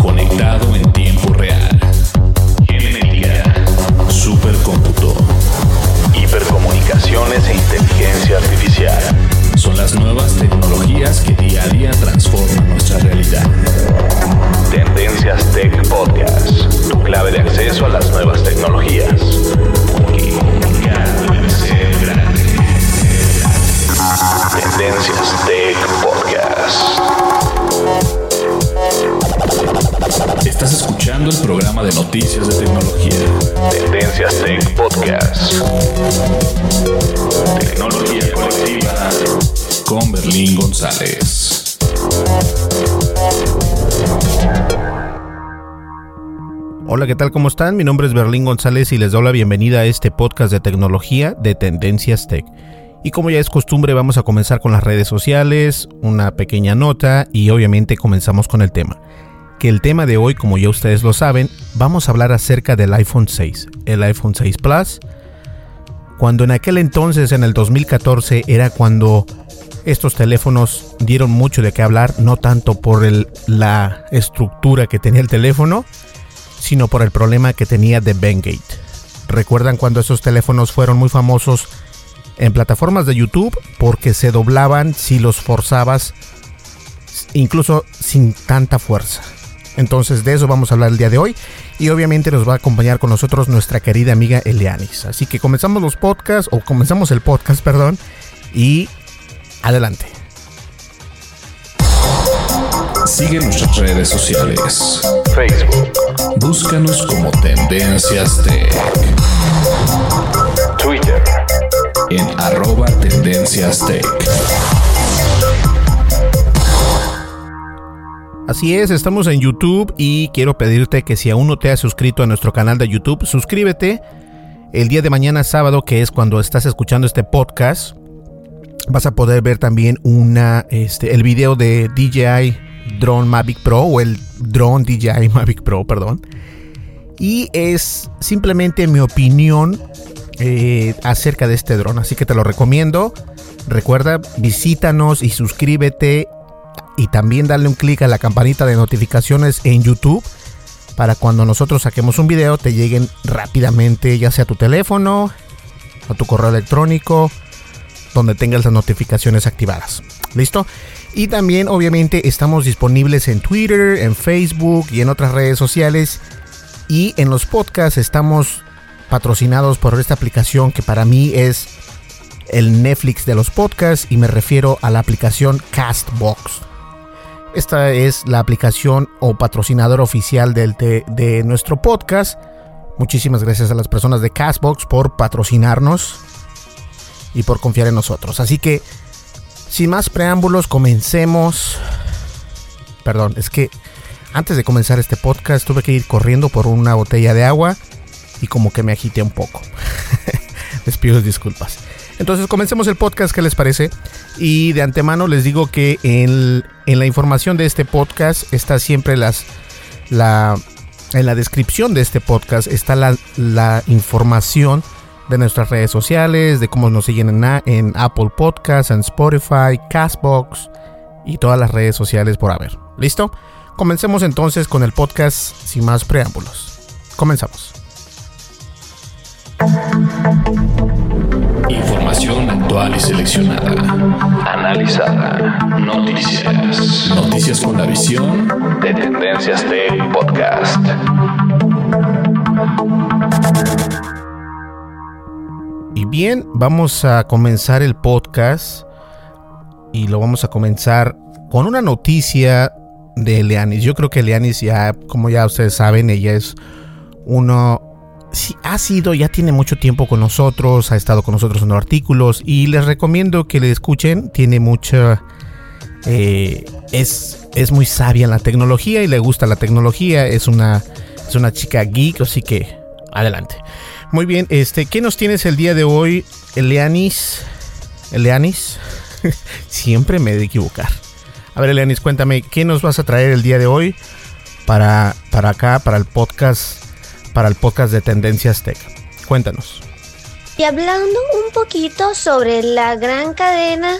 conectado en tiempo ¿qué tal? ¿Cómo están? Mi nombre es Berlín González y les doy la bienvenida a este podcast de tecnología de Tendencias Tech. Y como ya es costumbre, vamos a comenzar con las redes sociales, una pequeña nota y obviamente comenzamos con el tema. Que el tema de hoy, como ya ustedes lo saben, vamos a hablar acerca del iPhone 6, el iPhone 6 Plus. Cuando en aquel entonces, en el 2014, era cuando estos teléfonos dieron mucho de qué hablar, no tanto por la estructura que tenía el teléfono, sino por el problema que tenía de Bengate. ¿Recuerdan cuando esos teléfonos fueron muy famosos en plataformas de YouTube? Porque se doblaban si los forzabas, incluso sin tanta fuerza. Entonces de eso vamos a hablar el día de hoy y obviamente nos va a acompañar con nosotros nuestra querida amiga Elianis. Así que comenzamos los podcasts o comenzamos el podcast, perdón, y adelante. Sigue nuestras redes sociales. Facebook. Búscanos como Tendencias Tech. Twitter. En arroba Tendencias Tech. Así es, estamos en YouTube y quiero pedirte que si aún no te has suscrito a nuestro canal de YouTube, suscríbete. El día de mañana sábado, que es cuando estás escuchando este podcast, vas a poder ver también una, este, el video de DJI Drone Mavic Pro o el Drone DJI Mavic Pro, perdón. Y es simplemente mi opinión eh, acerca de este dron, así que te lo recomiendo. Recuerda, visítanos y suscríbete y también darle un clic a la campanita de notificaciones en YouTube para cuando nosotros saquemos un video te lleguen rápidamente ya sea a tu teléfono o tu correo electrónico donde tengas las notificaciones activadas. ¿Listo? Y también obviamente estamos disponibles en Twitter, en Facebook y en otras redes sociales y en los podcasts estamos patrocinados por esta aplicación que para mí es el Netflix de los podcasts y me refiero a la aplicación Castbox. Esta es la aplicación o patrocinador oficial de, de nuestro podcast. Muchísimas gracias a las personas de Castbox por patrocinarnos y por confiar en nosotros. Así que, sin más preámbulos, comencemos. Perdón, es que antes de comenzar este podcast tuve que ir corriendo por una botella de agua y como que me agité un poco. les pido disculpas. Entonces comencemos el podcast, ¿qué les parece? Y de antemano les digo que en, en la información de este podcast está siempre las, la, en la descripción de este podcast está la, la información de nuestras redes sociales, de cómo nos siguen en, en Apple Podcasts, en Spotify, Castbox y todas las redes sociales por haber. ¿Listo? Comencemos entonces con el podcast sin más preámbulos. Comenzamos. Información actual y seleccionada. Analizada. Noticias. Noticias con la visión de Tendencias Tech Podcast. Y bien, vamos a comenzar el podcast y lo vamos a comenzar con una noticia de Leanis. Yo creo que Leanis ya, como ya ustedes saben, ella es uno ha sido, ya tiene mucho tiempo con nosotros, ha estado con nosotros en los artículos y les recomiendo que le escuchen, tiene mucha... Eh, es, es muy sabia en la tecnología y le gusta la tecnología, es una, es una chica geek, así que adelante. Muy bien, este, ¿qué nos tienes el día de hoy, Eleanis? Eleanis, siempre me he de equivocar. A ver, Eleanis, cuéntame, ¿qué nos vas a traer el día de hoy para, para acá, para el podcast para el podcast de Tendencias Tech. Cuéntanos. Y hablando un poquito sobre la gran cadena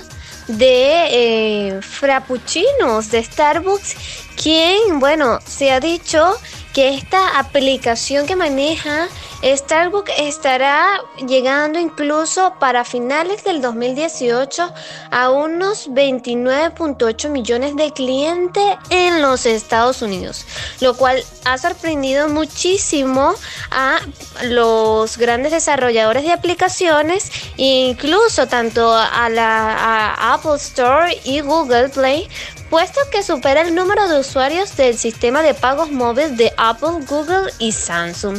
de eh, frappuccinos de Starbucks, quien, bueno, se ha dicho que esta aplicación que maneja Starbucks estará llegando incluso para finales del 2018 a unos 29.8 millones de clientes en los Estados Unidos, lo cual ha sorprendido muchísimo a los grandes desarrolladores de aplicaciones incluso tanto a la Apple Store y Google Play puesto que supera el número de usuarios del sistema de pagos móvil de Apple, Google y Samsung.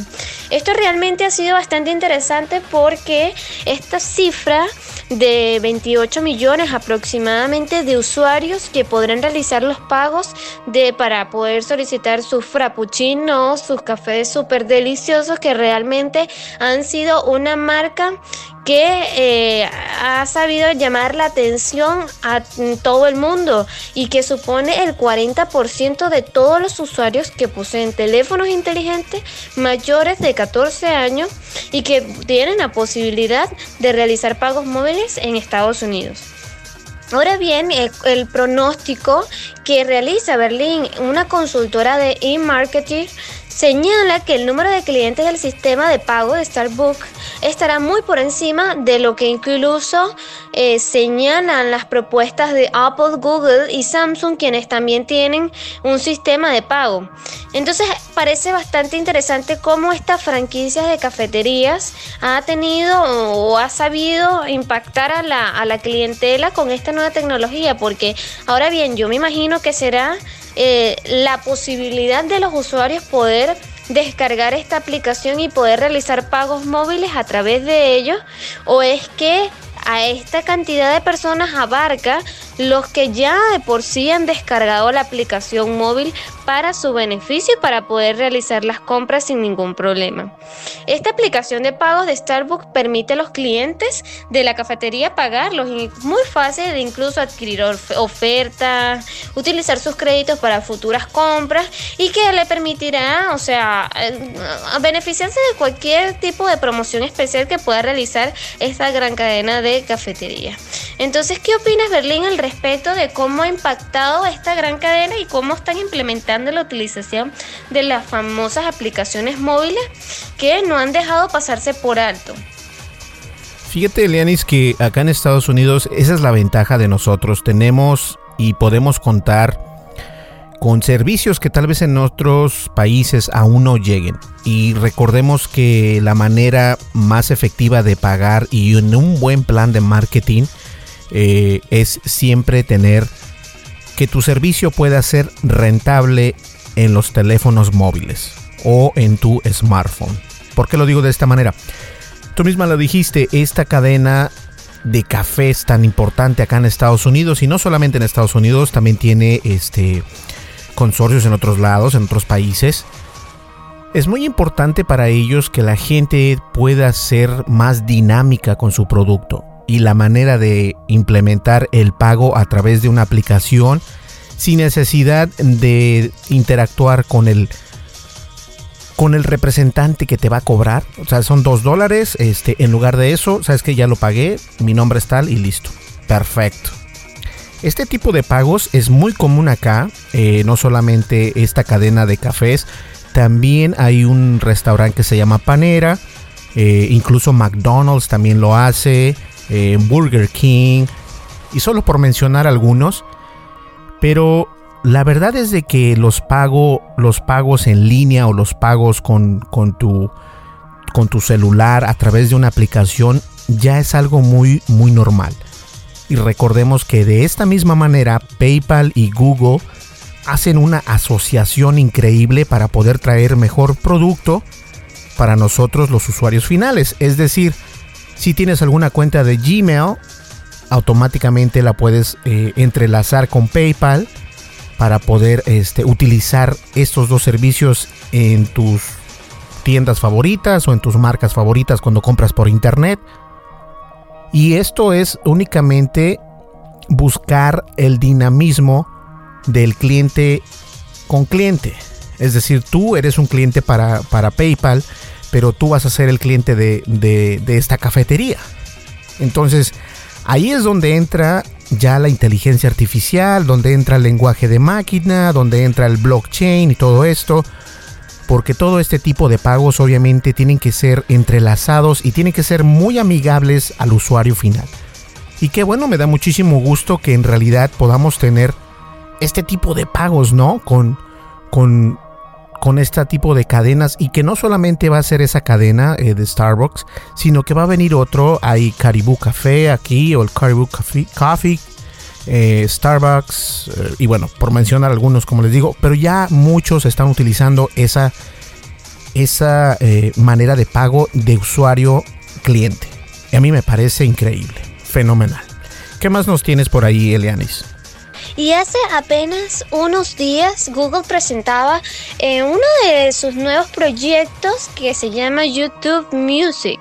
Esto realmente ha sido bastante interesante porque esta cifra de 28 millones aproximadamente de usuarios que podrán realizar los pagos de para poder solicitar sus frappuccinos, sus cafés súper deliciosos que realmente han sido una marca que eh, ha sabido llamar la atención a todo el mundo y que supone el 40% de todos los usuarios que poseen teléfonos inteligentes mayores de 14 años y que tienen la posibilidad de realizar pagos móviles en Estados Unidos. Ahora bien, el, pronóstico que realiza Berlín, una consultora de e-marketing, señala que el número de clientes del sistema de pago de Starbucks estará muy por encima de lo que incluso eh, señalan las propuestas de Apple, Google y Samsung, quienes también tienen un sistema de pago. Entonces parece bastante interesante cómo estas franquicias de cafeterías ha tenido o ha sabido impactar a la, a la clientela con esta nueva tecnología, porque ahora bien, yo me imagino que será eh, la posibilidad de los usuarios poder descargar esta aplicación y poder realizar pagos móviles a través de ellos o es que a esta cantidad de personas abarca los que ya de por sí han descargado la aplicación móvil para su beneficio y para poder realizar las compras sin ningún problema. Esta aplicación de pagos de Starbucks permite a los clientes de la cafetería pagarlos y es muy fácil de incluso adquirir ofertas, utilizar sus créditos para futuras compras y que le permitirá, o sea, eh, beneficiarse de cualquier tipo de promoción especial que pueda realizar esta gran cadena de cafetería. Entonces, ¿qué opinas Berlín al respecto de cómo ha impactado esta gran cadena y cómo están implementando la utilización de las famosas aplicaciones móviles que no han dejado pasarse por alto? Fíjate, Elianis, que acá en Estados Unidos esa es la ventaja de nosotros. Tenemos y podemos contar con servicios que tal vez en otros países aún no lleguen. Y recordemos que la manera más efectiva de pagar y en un buen plan de marketing eh, es siempre tener que tu servicio pueda ser rentable en los teléfonos móviles o en tu smartphone. ¿Por qué lo digo de esta manera? Tú misma lo dijiste, esta cadena de cafés tan importante acá en Estados Unidos y no solamente en Estados Unidos, también tiene este consorcios en otros lados, en otros países. Es muy importante para ellos que la gente pueda ser más dinámica con su producto y la manera de implementar el pago a través de una aplicación sin necesidad de interactuar con el con el representante que te va a cobrar. O sea, son dos dólares. Este, en lugar de eso, sabes que ya lo pagué, mi nombre es tal y listo. Perfecto. Este tipo de pagos es muy común acá, eh, no solamente esta cadena de cafés, también hay un restaurante que se llama Panera, eh, incluso McDonald's también lo hace, eh, Burger King, y solo por mencionar algunos, pero la verdad es de que los, los pagos en línea o los pagos con, con, tu, con tu celular a través de una aplicación ya es algo muy, muy normal. Y recordemos que de esta misma manera PayPal y Google hacen una asociación increíble para poder traer mejor producto para nosotros los usuarios finales. Es decir, si tienes alguna cuenta de Gmail, automáticamente la puedes eh, entrelazar con PayPal para poder este, utilizar estos dos servicios en tus tiendas favoritas o en tus marcas favoritas cuando compras por internet. Y esto es únicamente buscar el dinamismo del cliente con cliente. Es decir, tú eres un cliente para, para PayPal, pero tú vas a ser el cliente de, de esta cafetería. Entonces, ahí es donde entra ya la inteligencia artificial, donde entra el lenguaje de máquina, donde entra el blockchain y todo esto, porque todo este tipo de pagos obviamente tienen que ser entrelazados y tienen que ser muy amigables al usuario final. Y qué bueno, me da muchísimo gusto que en realidad podamos tener este tipo de pagos, ¿no? Con, con, con este tipo de cadenas y que no solamente va a ser esa cadena eh, de Starbucks, sino que va a venir otro, hay Caribou Café aquí o el Caribou Coffee, eh, Starbucks eh, y bueno, por mencionar algunos como les digo, pero ya muchos están utilizando esa, esa manera de pago de usuario cliente. Y a mí me parece increíble, fenomenal. ¿Qué más nos tienes por ahí, Elianis? Y hace apenas unos días Google presentaba eh, uno de sus nuevos proyectos que se llama YouTube Music,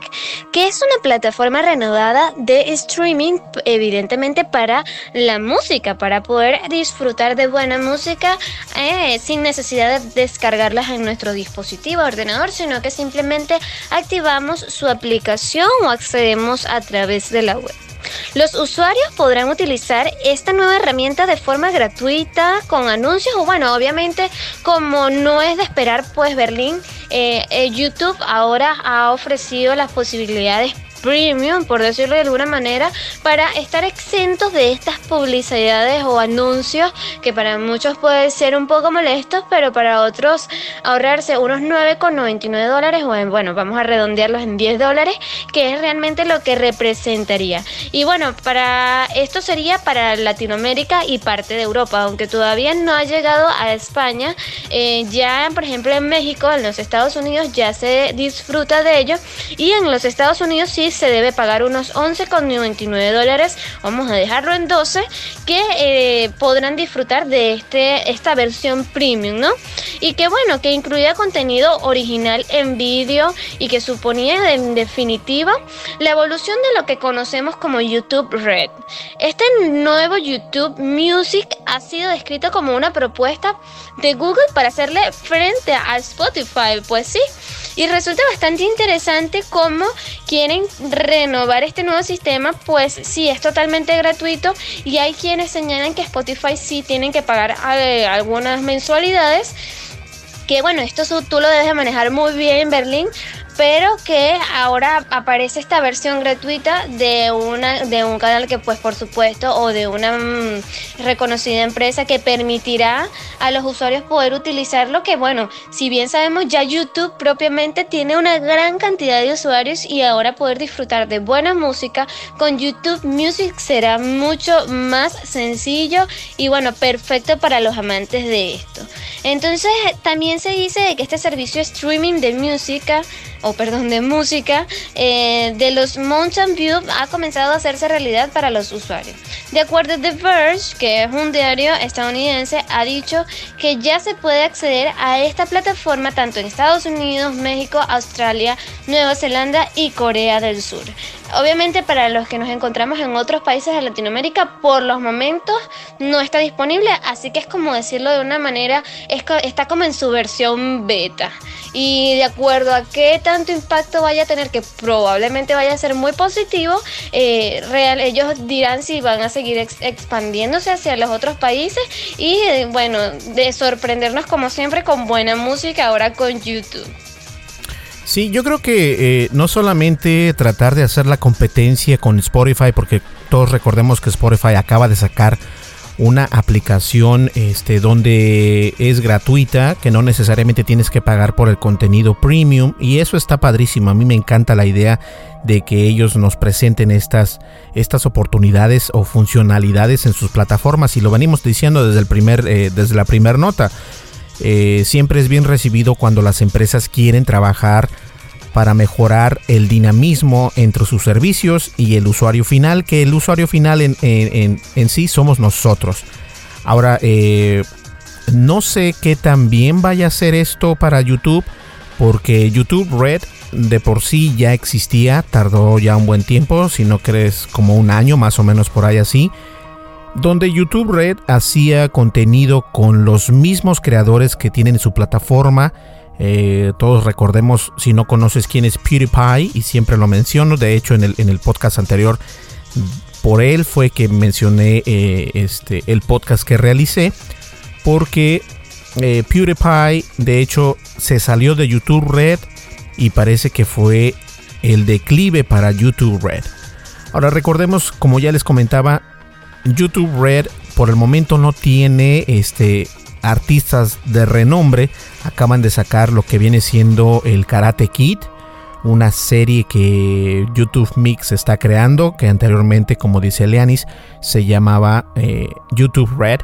que es una plataforma renovada de streaming, evidentemente para la música, para poder disfrutar de buena música eh, sin necesidad de descargarlas en nuestro dispositivo ordenador, sino que simplemente activamos su aplicación o accedemos a través de la web. Los usuarios podrán utilizar esta nueva herramienta de forma gratuita con anuncios o bueno, obviamente como no es de esperar pues Berlín, eh, eh, YouTube ahora ha ofrecido las posibilidades premium, por decirlo de alguna manera, para estar exentos de estas publicidades o anuncios que para muchos pueden ser un poco molestos, pero para otros ahorrarse unos 9,99 dólares o en, bueno, vamos a redondearlos en 10 dólares, que es realmente lo que representaría. Y bueno, para esto sería para Latinoamérica y parte de Europa, aunque todavía no ha llegado a España, eh, ya por ejemplo en México, en los Estados Unidos ya se disfruta de ello y en los Estados Unidos sí se debe pagar unos 11,99 dólares, vamos a dejarlo en 12, que eh, podrán disfrutar de este, esta versión premium, ¿no? Y que bueno, que incluía contenido original en vídeo y que suponía en definitiva la evolución de lo que conocemos como YouTube Red. Este nuevo YouTube Music ha sido descrito como una propuesta de Google para hacerle frente a Spotify, pues sí. Y resulta bastante interesante cómo quieren renovar este nuevo sistema, pues sí, es totalmente gratuito y hay quienes señalan que Spotify sí tienen que pagar eh, algunas mensualidades que bueno, esto tú lo debes de manejar muy bien en Berlín, pero que ahora aparece esta versión gratuita de una de un canal que pues por supuesto o de una mm, reconocida empresa que permitirá a los usuarios poder utilizarlo que bueno si bien sabemos ya YouTube propiamente tiene una gran cantidad de usuarios y ahora poder disfrutar de buena música con YouTube Music será mucho más sencillo y bueno perfecto para los amantes de esto. Entonces también se dice que este servicio streaming de música o perdón, de música eh, de los Mountain View ha comenzado a hacerse realidad para los usuarios. De acuerdo a The Verge, que es un diario estadounidense, ha dicho que ya se puede acceder a esta plataforma tanto en Estados Unidos, México, Australia, Nueva Zelanda y Corea del Sur. Obviamente para los que nos encontramos en otros países de Latinoamérica, por los momentos no está disponible, así que es como decirlo de una manera, está como en su versión beta. Y de acuerdo a qué tanto impacto vaya a tener, que probablemente vaya a ser muy positivo, eh, real, ellos dirán si van a seguir expandiéndose hacia los otros países y eh, bueno, de sorprendernos como siempre con buena música ahora con YouTube. Sí, yo creo que eh, no solamente tratar de hacer la competencia con Spotify, porque todos recordemos que Spotify acaba de sacar una aplicación este, donde es gratuita, que no necesariamente tienes que pagar por el contenido premium y eso está padrísimo. A mí me encanta la idea de que ellos nos presenten estas, estas oportunidades o funcionalidades en sus plataformas y lo venimos diciendo desde, el primer, eh, desde la primera nota. Eh, siempre es bien recibido cuando las empresas quieren trabajar para mejorar el dinamismo entre sus servicios y el usuario final, que el usuario final en, en, sí somos nosotros. Ahora, eh, no sé qué también vaya a ser esto para YouTube, porque YouTube Red de por sí ya existía, tardó ya un buen tiempo, si no crees como un año más o menos por ahí así donde YouTube Red hacía contenido con los mismos creadores que tienen su plataforma. Eh, todos recordemos, si no conoces quién es PewDiePie, y siempre lo menciono, de hecho en el, en el podcast anterior, por él fue que mencioné eh, este, el podcast que realicé, porque eh, PewDiePie de hecho se salió de YouTube Red y parece que fue el declive para YouTube Red. Ahora recordemos, como ya les comentaba, YouTube Red por el momento no tiene este artistas de renombre. Acaban de sacar lo que viene siendo el Karate Kid, una serie que YouTube Mix está creando, que anteriormente, como dice Leanis, se llamaba eh, YouTube Red.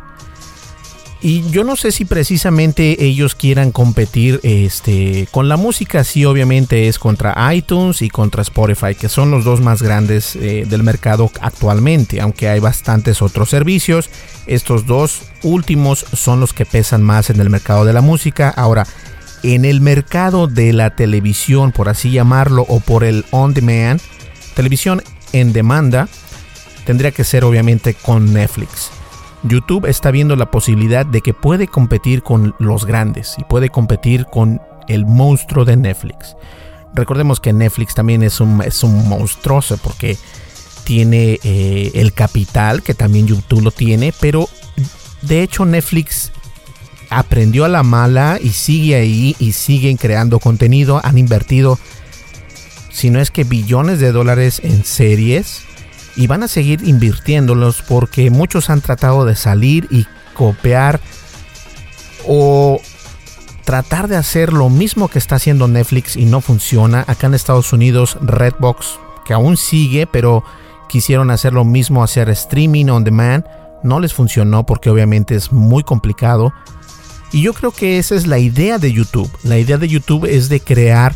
Y yo no sé si precisamente ellos quieran competir este, con la música, sí obviamente es contra iTunes y contra Spotify, que son los dos más grandes eh, del mercado actualmente, aunque hay bastantes otros servicios. Estos dos últimos son los que pesan más en el mercado de la música. Ahora, en el mercado de la televisión, por así llamarlo, o por el on demand, televisión en demanda, tendría que ser obviamente con Netflix. YouTube está viendo la posibilidad de que puede competir con los grandes y puede competir con el monstruo de Netflix. Recordemos que Netflix también es un, es un monstruoso porque tiene eh, el capital que también YouTube lo tiene, pero de hecho Netflix aprendió a la mala y sigue ahí y siguen creando contenido, han invertido si no es que billones de dólares en series y van a seguir invirtiéndolos porque muchos han tratado de salir y copiar o tratar de hacer lo mismo que está haciendo Netflix y no funciona. Acá en Estados Unidos Redbox, que aún sigue, pero quisieron hacer lo mismo, hacer streaming on demand. No les funcionó porque obviamente es muy complicado. Y yo creo que esa es la idea de YouTube. La idea de YouTube es de crear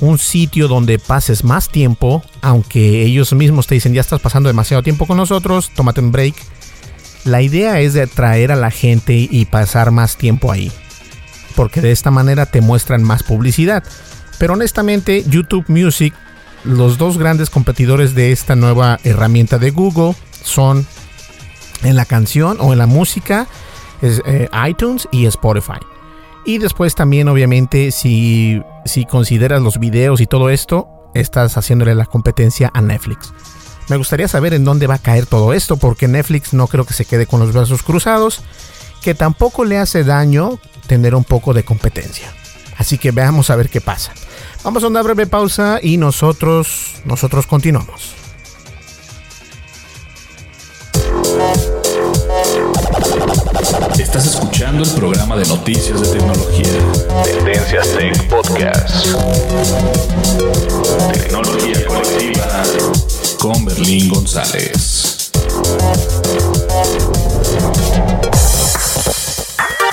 un sitio donde pases más tiempo, aunque ellos mismos te dicen ya estás pasando demasiado tiempo con nosotros, tómate un break. La idea es de atraer a la gente y pasar más tiempo ahí, porque de esta manera te muestran más publicidad. Pero honestamente, YouTube Music, los dos grandes competidores de esta nueva herramienta de Google son en la canción o en la música, eh, iTunes y Spotify. Y después también, obviamente, si, si consideras los videos y todo esto, estás haciéndole la competencia a Netflix. Me gustaría saber en dónde va a caer todo esto, porque Netflix no creo que se quede con los brazos cruzados, que tampoco le hace daño tener un poco de competencia. Así que veamos a ver qué pasa. Vamos a una breve pausa y nosotros, nosotros continuamos. Estás escuchando el programa de noticias de tecnología. Tendencias Tech Podcast. Tecnología colectiva con Berlín González.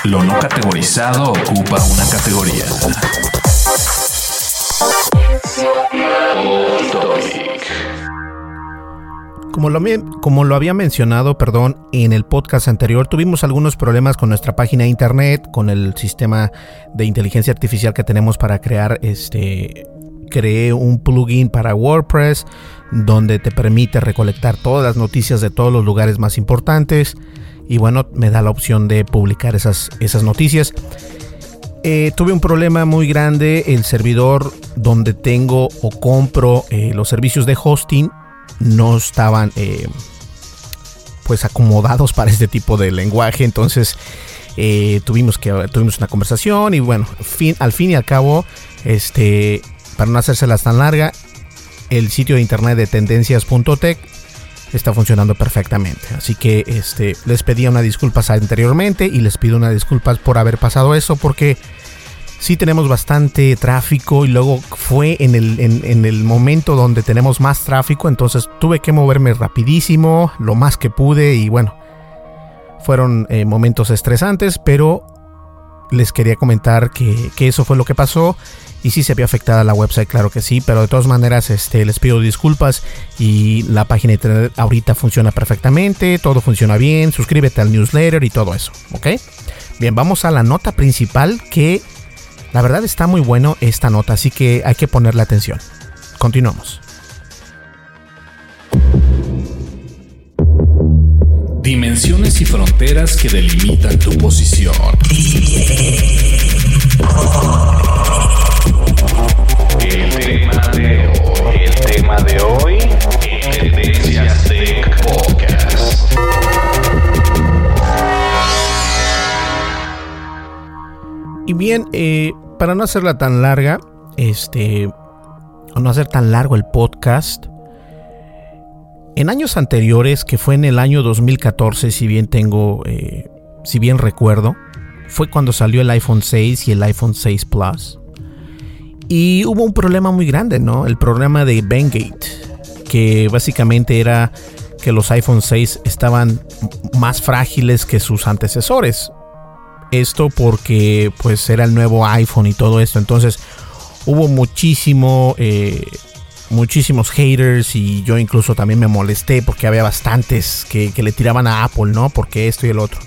Lo no categorizado ocupa una categoría. Como lo, había mencionado, perdón, en el podcast anterior, tuvimos algunos problemas con nuestra página de internet, con el sistema de inteligencia artificial que tenemos para crear este creé un plugin para WordPress donde te permite recolectar todas las noticias de todos los lugares más importantes y bueno, me da la opción de publicar esas, esas noticias. Eh, tuve un problema muy grande, el servidor donde tengo o compro eh, los servicios de hosting no estaban eh, pues acomodados para este tipo de lenguaje, entonces tuvimos que tuvimos una conversación y bueno, fin, al fin y al cabo, este, para no hacérselas tan larga, el sitio de internet de tendencias.tech está funcionando perfectamente. Así que este, les pedía una disculpas anteriormente y les pido una disculpas por haber pasado eso porque sí tenemos bastante tráfico y luego fue en el, en, el momento donde tenemos más tráfico, entonces tuve que moverme rapidísimo, lo más que pude y bueno, fueron eh, momentos estresantes, pero les quería comentar que, que eso fue lo que pasó y si se había afectada la website, claro que sí, pero de todas maneras este, les pido disculpas y la página de internet ahorita funciona perfectamente, todo funciona bien, suscríbete al newsletter y todo eso, ¿ok? Bien, vamos a la nota principal que la verdad está muy bueno esta nota, así que hay que ponerle atención. Continuamos. Dimensiones y fronteras que delimitan tu posición. El tema de hoy, el tema de hoy, Y bien, eh, para no hacerla tan larga, este, o no hacer tan largo el podcast, en años anteriores, que fue en el año 2014, si bien tengo, eh, si bien recuerdo, fue cuando salió el iPhone 6 y el iPhone 6 Plus. Y hubo un problema muy grande, ¿no? El problema de Bengate, que básicamente era que los iPhone 6 estaban más frágiles que sus antecesores. Esto porque pues era el nuevo iPhone y todo esto. Entonces hubo muchísimo, eh, muchísimos haters y yo incluso también me molesté porque había bastantes que, le tiraban a Apple, ¿no? Porque esto y el otro.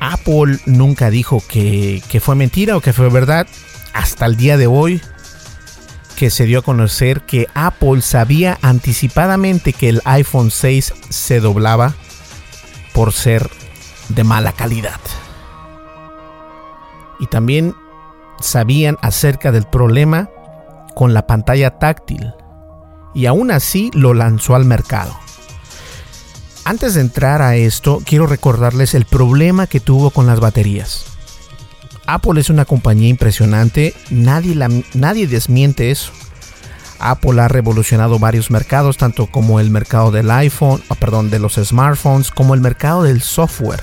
Apple nunca dijo que, que fue mentira o que fue verdad hasta el día de hoy que se dio a conocer que Apple sabía anticipadamente que el iPhone 6 se doblaba por ser de mala calidad. Y también sabían acerca del problema con la pantalla táctil y aún así lo lanzó al mercado. Antes de entrar a esto, quiero recordarles el problema que tuvo con las baterías. Apple es una compañía impresionante, nadie, nadie desmiente eso. Apple ha revolucionado varios mercados, tanto como el mercado del iPhone, oh, perdón, de los smartphones, como el mercado del software.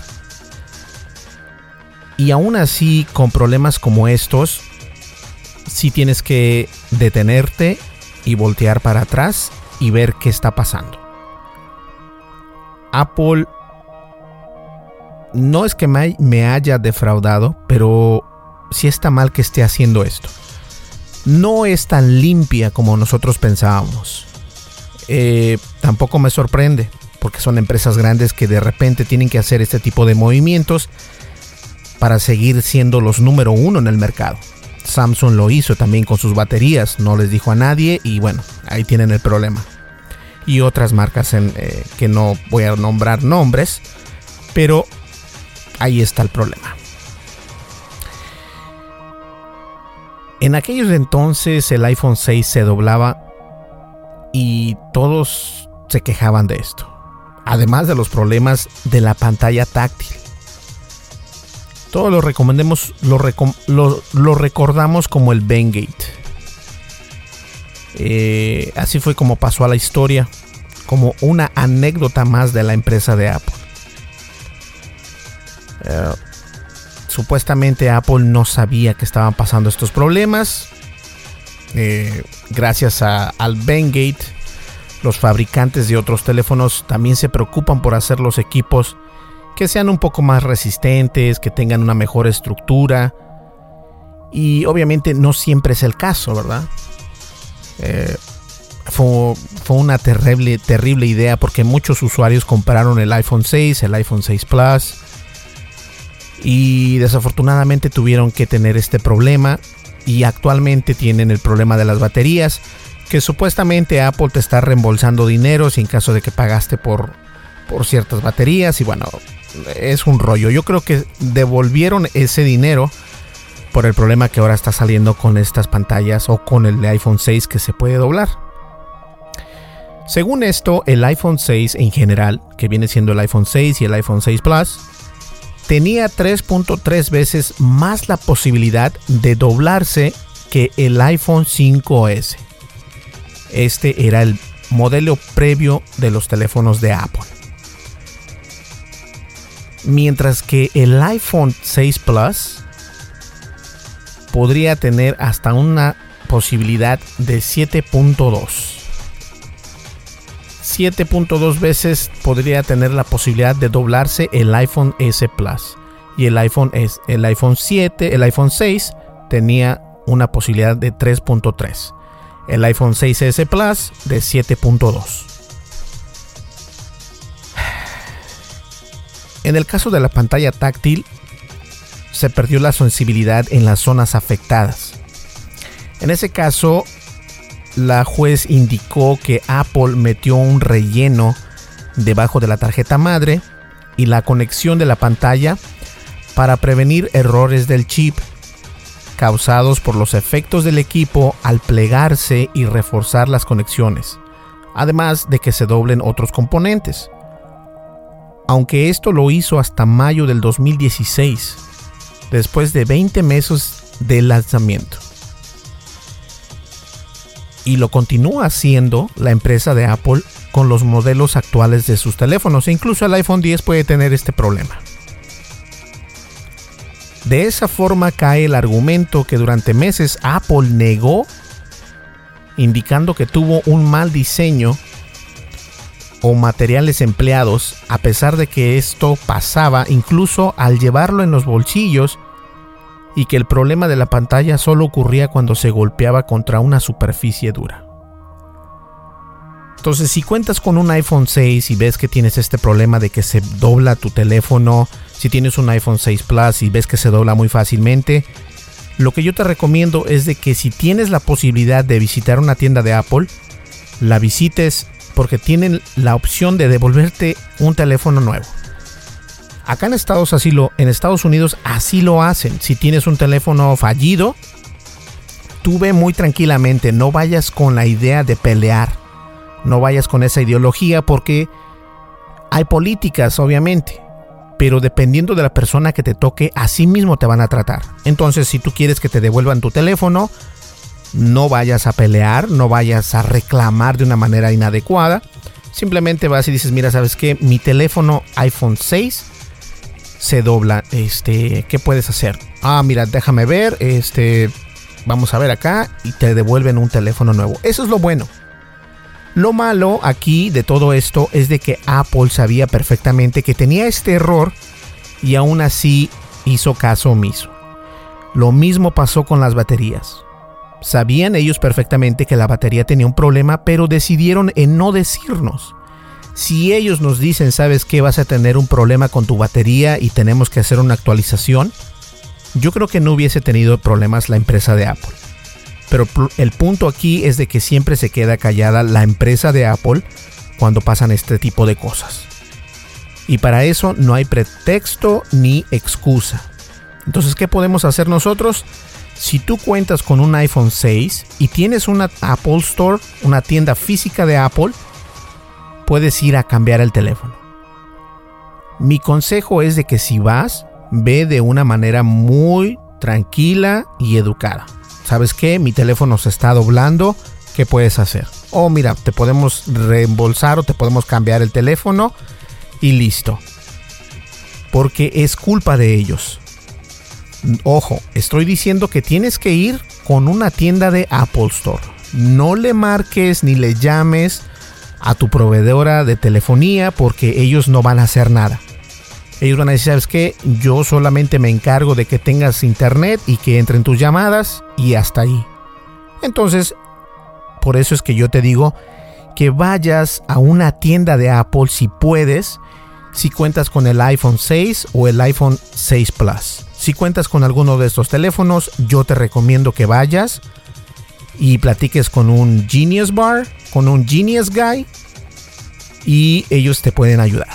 Y aún así, con problemas como estos, sí tienes que detenerte y voltear para atrás y ver qué está pasando. Apple no es que me haya defraudado, pero sí está mal que esté haciendo esto. No es tan limpia como nosotros pensábamos. Eh, tampoco me sorprende, porque son empresas grandes que de repente tienen que hacer este tipo de movimientos para seguir siendo los número uno en el mercado. Samsung lo hizo también con sus baterías, no les dijo a nadie y bueno, ahí tienen el problema. Y otras marcas en, eh, que no voy a nombrar nombres, pero ahí está el problema. En aquellos entonces el iPhone 6 se doblaba y todos se quejaban de esto. Además de los problemas de la pantalla táctil. Todos lo recomendemos, lo, lo, recordamos como el Bengate. Eh, así fue como pasó a la historia, como una anécdota más de la empresa de Apple. Eh, supuestamente Apple no sabía que estaban pasando estos problemas. Eh, gracias a, al Bengate, los fabricantes de otros teléfonos también se preocupan por hacer los equipos que sean un poco más resistentes, que tengan una mejor estructura. Y obviamente no siempre es el caso, ¿verdad? Eh, fue, fue, una terrible, terrible idea porque muchos usuarios compraron el iPhone 6, el iPhone 6 Plus y desafortunadamente tuvieron que tener este problema y actualmente tienen el problema de las baterías que supuestamente Apple te está reembolsando dinero sin caso de que pagaste por, por ciertas baterías y bueno, es un rollo. Yo creo que devolvieron ese dinero por el problema que ahora está saliendo con estas pantallas o con el iPhone 6 que se puede doblar. Según esto, el iPhone 6 en general, que viene siendo el iPhone 6 y el iPhone 6 Plus, tenía 3.3 veces más la posibilidad de doblarse que el iPhone 5S. Este era el modelo previo de los teléfonos de Apple. Mientras que el iPhone 6 Plus podría tener hasta una posibilidad de 7.2. 7.2 veces podría tener la posibilidad de doblarse el iPhone S Plus. Y el iPhone, S, el iPhone 7, el iPhone 6 tenía una posibilidad de 3.3. El iPhone 6S Plus de 7.2. En el caso de la pantalla táctil, se perdió la sensibilidad en las zonas afectadas. En ese caso, la juez indicó que Apple metió un relleno debajo de la tarjeta madre y la conexión de la pantalla para prevenir errores del chip causados por los efectos del equipo al plegarse y reforzar las conexiones, además de que se doblen otros componentes. Aunque esto lo hizo hasta mayo del 2016, después de 20 meses de lanzamiento y lo continúa haciendo la empresa de Apple con los modelos actuales de sus teléfonos. E incluso el iPhone 10 puede tener este problema. De esa forma cae el argumento que durante meses Apple negó, indicando que tuvo un mal diseño o materiales empleados, a pesar de que esto pasaba incluso al llevarlo en los bolsillos y que el problema de la pantalla solo ocurría cuando se golpeaba contra una superficie dura. Entonces, si cuentas con un iPhone 6 y ves que tienes este problema de que se dobla tu teléfono, si tienes un iPhone 6 Plus y ves que se dobla muy fácilmente, lo que yo te recomiendo es de que si tienes la posibilidad de visitar una tienda de Apple, la visites porque tienen la opción de devolverte un teléfono nuevo. Acá en Estados, así lo, en Estados Unidos así lo hacen. Si tienes un teléfono fallido, tú ve muy tranquilamente, no vayas con la idea de pelear, no vayas con esa ideología porque hay políticas, obviamente, pero dependiendo de la persona que te toque, así mismo te van a tratar. Entonces, si tú quieres que te devuelvan tu teléfono, no vayas a pelear, no vayas a reclamar de una manera inadecuada. Simplemente vas y dices, mira, ¿sabes qué? Mi teléfono iPhone 6 se dobla. Este, ¿qué puedes hacer? Ah, mira, déjame ver. Este, vamos a ver acá y te devuelven un teléfono nuevo. Eso es lo bueno. Lo malo aquí de todo esto es de que Apple sabía perfectamente que tenía este error y aún así hizo caso omiso. Lo mismo pasó con las baterías. Sabían ellos perfectamente que la batería tenía un problema, pero decidieron en no decirnos. Si ellos nos dicen, sabes que vas a tener un problema con tu batería y tenemos que hacer una actualización, yo creo que no hubiese tenido problemas la empresa de Apple. Pero el punto aquí es de que siempre se queda callada la empresa de Apple cuando pasan este tipo de cosas. Y para eso no hay pretexto ni excusa. Entonces, ¿qué podemos hacer nosotros? Si tú cuentas con un iPhone 6 y tienes una Apple Store, una tienda física de Apple, puedes ir a cambiar el teléfono. Mi consejo es de que si vas, ve de una manera muy tranquila y educada. ¿Sabes qué? Mi teléfono se está doblando. ¿Qué puedes hacer? Oh, mira, te podemos reembolsar o te podemos cambiar el teléfono y listo. Porque es culpa de ellos. Ojo, estoy diciendo que tienes que ir con una tienda de Apple Store. No le marques ni le llames a tu proveedora de telefonía porque ellos no van a hacer nada. Ellos van a decir, ¿sabes qué? Yo solamente me encargo de que tengas internet y que entren tus llamadas y hasta ahí. Entonces, por eso es que yo te digo que vayas a una tienda de Apple si puedes. si cuentas con el iPhone 6 o el iPhone 6 Plus. Si cuentas con alguno de estos teléfonos, yo te recomiendo que vayas y platiques con un Genius Bar, con un Genius Guy y ellos te pueden ayudar.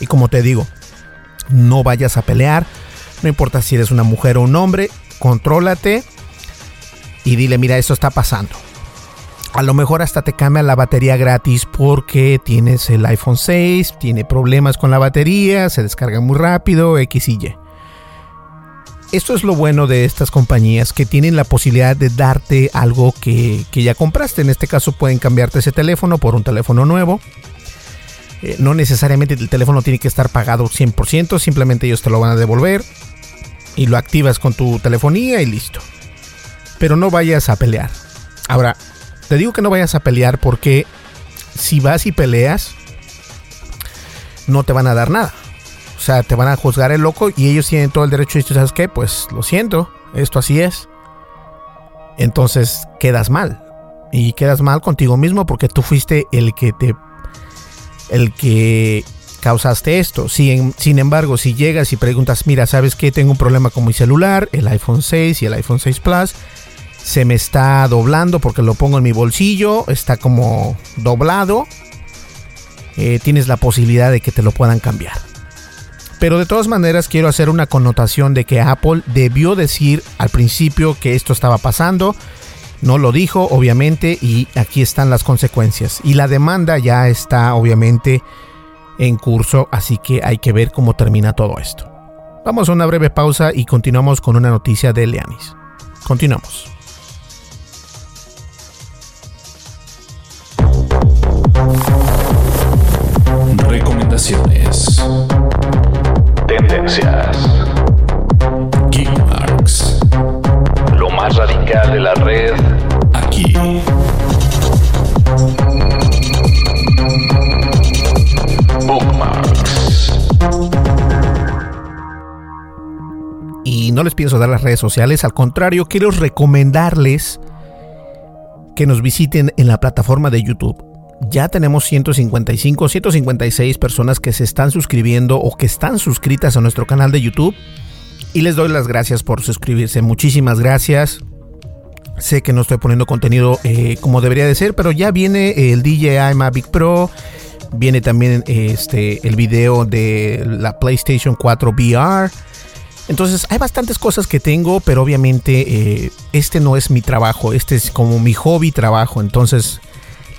Y como te digo, no vayas a pelear, no importa si eres una mujer o un hombre, contrólate y dile, mira, esto está pasando. A lo mejor hasta te cambia la batería gratis porque tienes el iPhone 6, tiene problemas con la batería, se descarga muy rápido, X y Y. Esto es lo bueno de estas compañías que tienen la posibilidad de darte algo que, ya compraste. En este caso pueden cambiarte ese teléfono por un teléfono nuevo. Eh, no necesariamente el teléfono tiene que estar pagado 100%, simplemente ellos te lo van a devolver y lo activas con tu telefonía y listo. Pero no vayas a pelear. Ahora, te digo que no vayas a pelear porque si vas y peleas, no te van a dar nada. O sea, te van a juzgar el loco y ellos tienen todo el derecho y tú sabes qué, pues lo siento, esto así es. Entonces quedas mal. Y quedas mal contigo mismo porque tú fuiste el que te... El que causaste esto. Sin, sin embargo, si llegas y preguntas, mira, ¿sabes qué? Tengo un problema con mi celular, el iPhone 6 y el iPhone 6 Plus. Se me está doblando porque lo pongo en mi bolsillo, está como doblado. Eh, tienes la posibilidad de que te lo puedan cambiar. Pero de todas maneras quiero hacer una connotación de que Apple debió decir al principio que esto estaba pasando. No lo dijo, obviamente, y aquí están las consecuencias. Y la demanda ya está, obviamente, en curso, así que hay que ver cómo termina todo esto. Vamos a una breve pausa y continuamos con una noticia de Leanis. Continuamos. Recomendaciones. Tendencias. Geekmarks. Lo más radical de la red aquí. Bookmarks. Y no les pienso dar las redes sociales, al contrario, quiero recomendarles que nos visiten en la plataforma de YouTube ya tenemos 155, 156 personas que se están suscribiendo o que están suscritas a nuestro canal de YouTube. Y les doy las gracias por suscribirse. Muchísimas gracias. Sé que no estoy poniendo contenido eh, como debería de ser, pero ya viene el DJI Mavic Pro. Viene también este, el video de la PlayStation 4 VR. Entonces hay bastantes cosas que tengo, pero obviamente eh, este no es mi trabajo. Este es como mi hobby trabajo. Entonces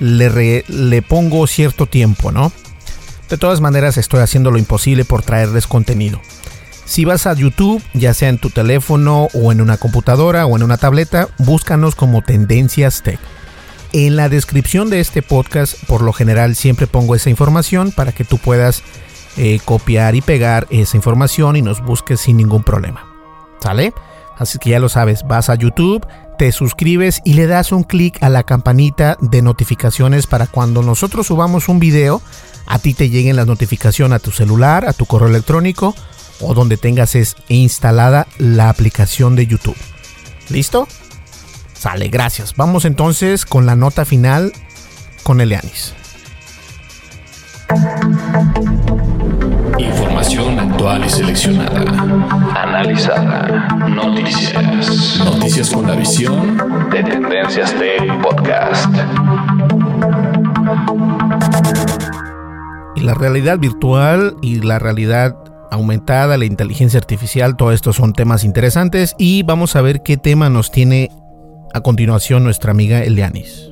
le, pongo cierto tiempo, ¿no? De todas maneras estoy haciendo lo imposible por traerles contenido. Si vas a YouTube, ya sea en tu teléfono o en una computadora o en una tableta, búscanos como Tendencias Tech. En la descripción de este podcast, por lo general, siempre pongo esa información para que tú puedas eh, copiar y pegar esa información y nos busques sin ningún problema. ¿Sale? Así que ya lo sabes, vas a YouTube, te suscribes y le das un clic a la campanita de notificaciones para cuando nosotros subamos un video, a ti te lleguen las notificaciones a tu celular, a tu correo electrónico o donde tengas es instalada la aplicación de YouTube. ¿Listo? Sale, gracias. Vamos entonces con la nota final con Elianis. Información actual y seleccionada. Analizada. Noticias. Noticias con la visión de Tendencias Tech Podcast. Y la realidad virtual y la realidad aumentada, la inteligencia artificial, todo esto son temas interesantes y vamos a ver qué tema nos tiene a continuación nuestra amiga Elianis.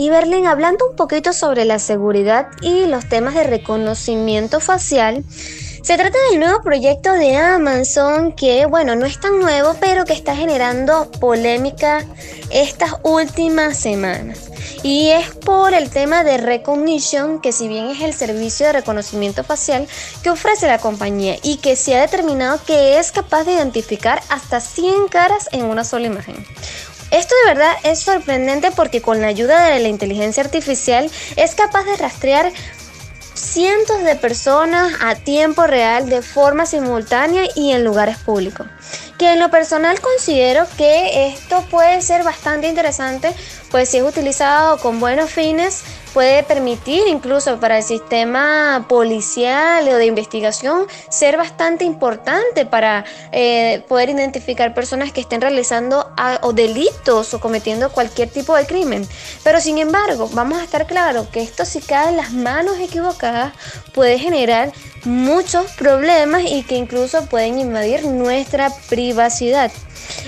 Y Berlín, hablando un poquito sobre la seguridad y los temas de reconocimiento facial, se trata del nuevo proyecto de Amazon que, bueno, no es tan nuevo, pero que está generando polémica estas últimas semanas. Y es por el tema de Recognition, que si bien es el servicio de reconocimiento facial que ofrece la compañía y que se ha determinado que es capaz de identificar hasta 100 caras en una sola imagen. Esto de verdad es sorprendente porque con la ayuda de la inteligencia artificial es capaz de rastrear cientos de personas a tiempo real de forma simultánea y en lugares públicos. Que en lo personal considero que esto puede ser bastante interesante pues si es utilizado con buenos fines, puede permitir incluso para el sistema policial o de investigación ser bastante importante para eh, poder identificar personas que estén realizando o delitos o cometiendo cualquier tipo de crimen. Pero sin embargo, vamos a estar claros que esto si cae en las manos equivocadas puede generar muchos problemas y que incluso pueden invadir nuestra privacidad.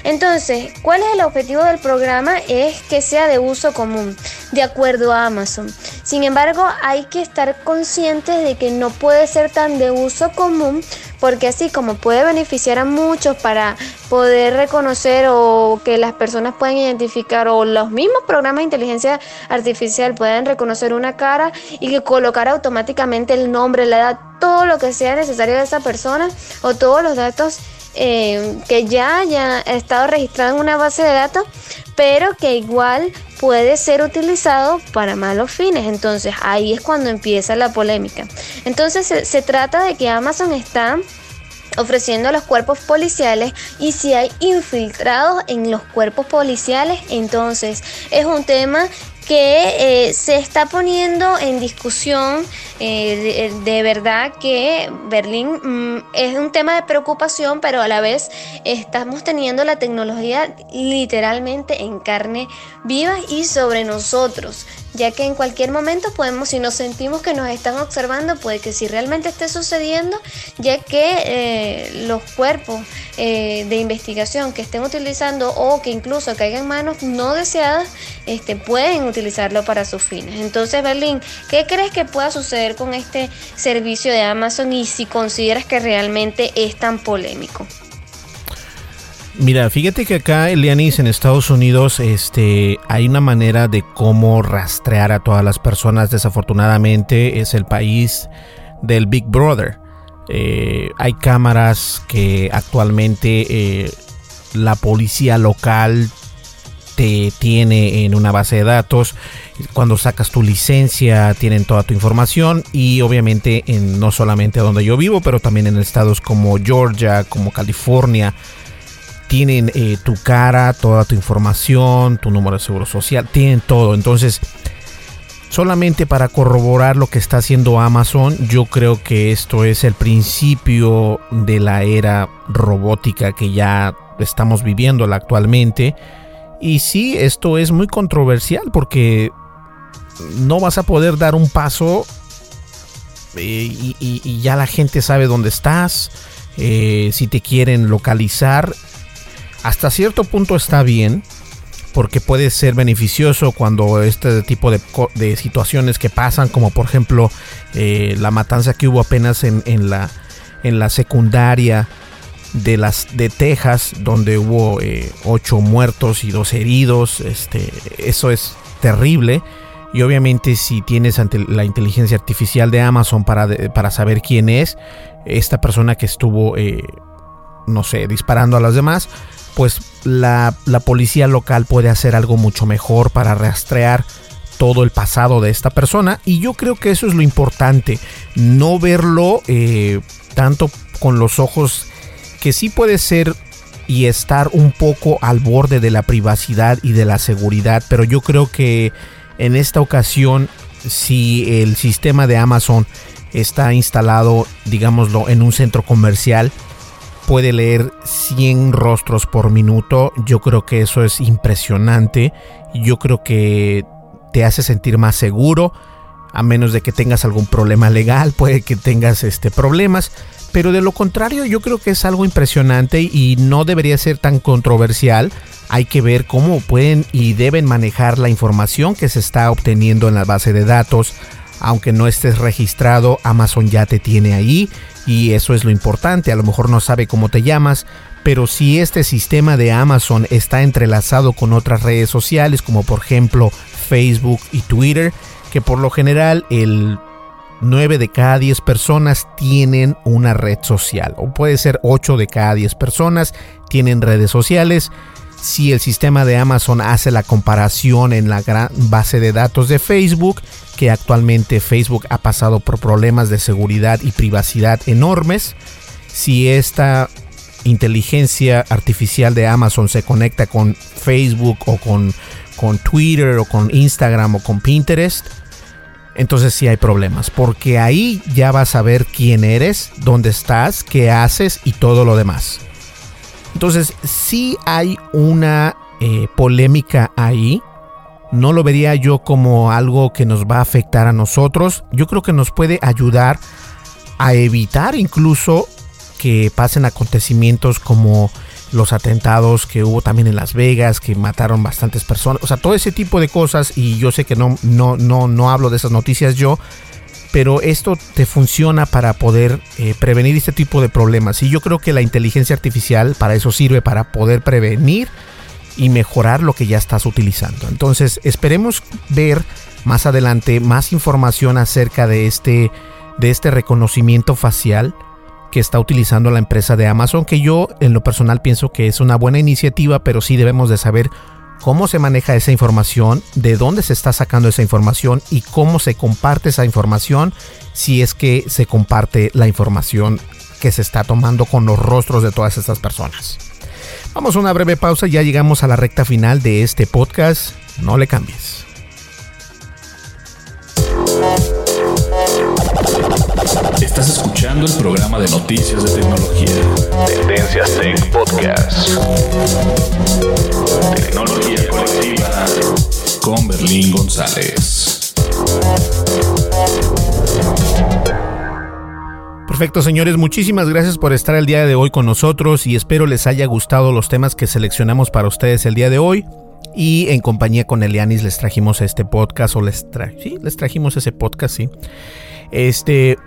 Entonces, ¿cuál es el objetivo del programa? Es que sea de uso común, de acuerdo a Amazon. Sin embargo, hay que estar conscientes de que no puede ser tan de uso común porque así como puede beneficiar a muchos para poder reconocer o que las personas puedan identificar o los mismos programas de inteligencia artificial puedan reconocer una cara y que colocar automáticamente el nombre, la edad, todo lo que sea necesario de esa persona o todos los datos eh, que ya haya estado registrado en una base de datos, pero que igual puede ser utilizado para malos fines. Entonces ahí es cuando empieza la polémica. Entonces se, se trata de que Amazon está ofreciendo a los cuerpos policiales y si hay infiltrados en los cuerpos policiales, entonces es un tema que eh, se está poniendo en discusión eh, de, verdad que Berlín mm, es un tema de preocupación, pero a la vez estamos teniendo la tecnología literalmente en carne viva y sobre nosotros ya que en cualquier momento podemos, si nos sentimos que nos están observando, puede que si realmente esté sucediendo, ya que eh, los cuerpos eh, de investigación que estén utilizando o que incluso caigan manos no deseadas, este, pueden utilizarlo para sus fines. Entonces, Berlín, ¿qué crees que pueda suceder con este servicio de Amazon y si consideras que realmente es tan polémico? Mira, fíjate que acá, Elianis, en Estados Unidos, este, hay una manera de cómo rastrear a todas las personas. Desafortunadamente, es el país del Big Brother. Eh, hay cámaras que actualmente eh, la policía local te tiene en una base de datos. Cuando sacas tu licencia, tienen toda tu información. Y obviamente, en, no solamente donde yo vivo, pero también en estados como Georgia, como California tienen eh, tu cara, toda tu información, tu número de seguro social, tienen todo. Entonces, solamente para corroborar lo que está haciendo Amazon, yo creo que esto es el principio de la era robótica que ya estamos viviendo actualmente. Y sí, esto es muy controversial porque no vas a poder dar un paso eh, y, ya la gente sabe dónde estás. Eh, si te quieren localizar hasta cierto punto está bien, porque puede ser beneficioso cuando este tipo de, situaciones que pasan, como por ejemplo eh, la matanza que hubo apenas en, la, en la secundaria de las de Texas, donde hubo eh, ocho muertos y dos heridos. Este, eso es terrible. Y obviamente si tienes ante la inteligencia artificial de Amazon para, para saber quién es esta persona que estuvo, eh, no sé, disparando a las demás, pues la, policía local puede hacer algo mucho mejor para rastrear todo el pasado de esta persona. Y yo creo que eso es lo importante, no verlo eh, tanto con los ojos que sí puede ser y estar un poco al borde de la privacidad y de la seguridad, pero yo creo que en esta ocasión si el sistema de Amazon está instalado, digámoslo, en un centro comercial, puede leer 100 rostros por minuto. Yo creo que eso es impresionante. Yo creo que te hace sentir más seguro. A menos de que tengas algún problema legal, puede que tengas este, problemas. Pero de lo contrario, yo creo que es algo impresionante y no debería ser tan controversial. Hay que ver cómo pueden y deben manejar la información que se está obteniendo en la base de datos. Aunque no estés registrado, Amazon ya te tiene ahí y eso es lo importante. A lo mejor no sabe cómo te llamas, pero si este sistema de Amazon está entrelazado con otras redes sociales, como por ejemplo Facebook y Twitter, que por lo general el 9 de cada 10 personas tienen una red social, o puede ser 8 de cada 10 personas tienen redes sociales. Si el sistema de Amazon hace la comparación en la gran base de datos de Facebook, que actualmente Facebook ha pasado por problemas de seguridad y privacidad enormes. Si esta inteligencia artificial de Amazon se conecta con Facebook o con, con Twitter o con Instagram o con Pinterest, entonces sí hay problemas, porque ahí ya vas a ver quién eres, dónde estás, qué haces y todo lo demás. Entonces sí hay una eh, polémica ahí. No lo vería yo como algo que nos va a afectar a nosotros. Yo creo que nos puede ayudar a evitar incluso que pasen acontecimientos como los atentados que hubo también en Las Vegas, que mataron bastantes personas, o sea, todo ese tipo de cosas y yo sé que no no no no hablo de esas noticias yo, pero esto te funciona para poder eh, prevenir este tipo de problemas y yo creo que la inteligencia artificial para eso sirve para poder prevenir y mejorar lo que ya estás utilizando. Entonces, esperemos ver más adelante más información acerca de este de este reconocimiento facial que está utilizando la empresa de Amazon, que yo en lo personal pienso que es una buena iniciativa, pero sí debemos de saber cómo se maneja esa información, de dónde se está sacando esa información y cómo se comparte esa información, si es que se comparte la información que se está tomando con los rostros de todas estas personas. Vamos a una breve pausa, ya llegamos a la recta final de este podcast, no le cambies. Estás escuchando el programa de noticias de tecnología. Tendencias Tech Podcast. Tecnología colectiva con Berlín González. Perfecto, señores, muchísimas gracias por estar el día de hoy con nosotros y espero les haya gustado los temas que seleccionamos para ustedes el día de hoy. Y en compañía con Elianis les trajimos este podcast o les, sí, les trajimos ese podcast, sí. Este,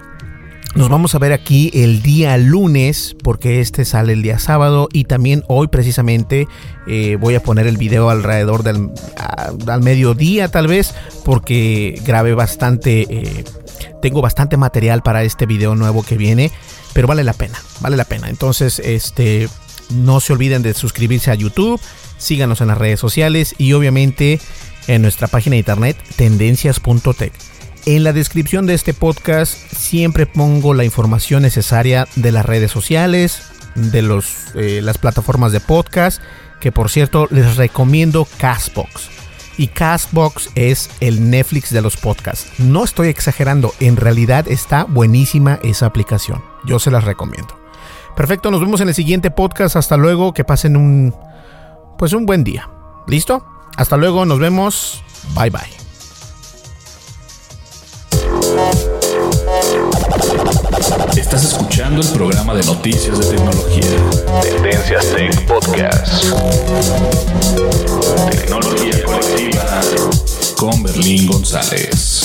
nos vamos a ver aquí el día lunes, porque este sale el día sábado. Y también hoy, precisamente, eh, voy a poner el video alrededor del al mediodía, tal vez, porque grabé bastante. Eh, tengo bastante material para este video nuevo que viene, pero vale la pena, vale la pena. Entonces, este, no se olviden de suscribirse a YouTube, síganos en las redes sociales y obviamente en nuestra página de internet tendencias.tech. En la descripción de este podcast siempre pongo la información necesaria de las redes sociales, de los, eh, las plataformas de podcast, que por cierto les recomiendo Castbox. Y Castbox es el Netflix de los podcasts. No estoy exagerando, en realidad está buenísima esa aplicación. Yo se las recomiendo. Perfecto, nos vemos en el siguiente podcast. Hasta luego, que pasen un pues un buen día. ¿Listo? Hasta luego, nos vemos. Bye bye. Estás escuchando el programa de noticias de tecnología. Tendencias Tech Podcast. Tecnología con Berlín González.